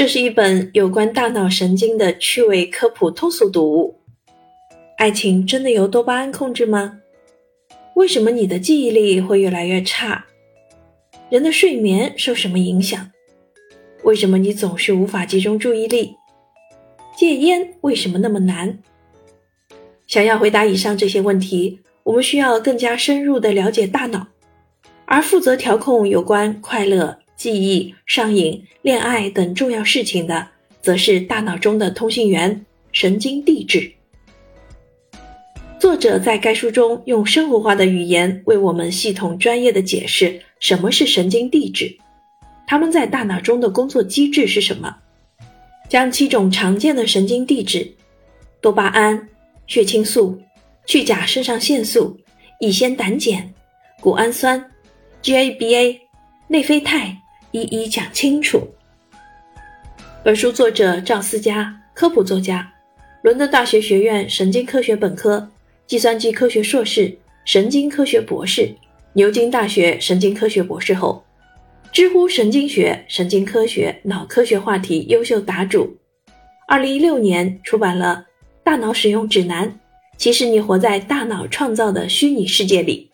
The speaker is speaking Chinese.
这是一本有关大脑神经的趣味科普通俗读物。爱情真的由多巴胺控制吗？为什么你的记忆力会越来越差？人的睡眠受什么影响？为什么你总是无法集中注意力？戒烟为什么那么难？想要回答以上这些问题，我们需要更加深入地了解大脑，而负责调控有关快乐、记忆、上瘾、恋爱等重要事情的，则是大脑中的通信源——神经递质。作者在该书中用生活化的语言为我们系统专业的解释什么是神经递质，它们在大脑中的工作机制是什么。将七种常见的神经递质——多巴胺、血清素、去甲肾上腺素、乙酰胆碱、谷氨酸、GABA、内啡肽一一讲清楚。本书作者赵思佳，科普作家，伦敦大学学院神经科学本科、计算机科学硕士、神经科学博士，牛津大学神经科学博士后。知乎神经学、神经科学、脑科学话题优秀答主，二零一六年出版了《大脑使用指南》，其实你活在大脑创造的虚拟世界里。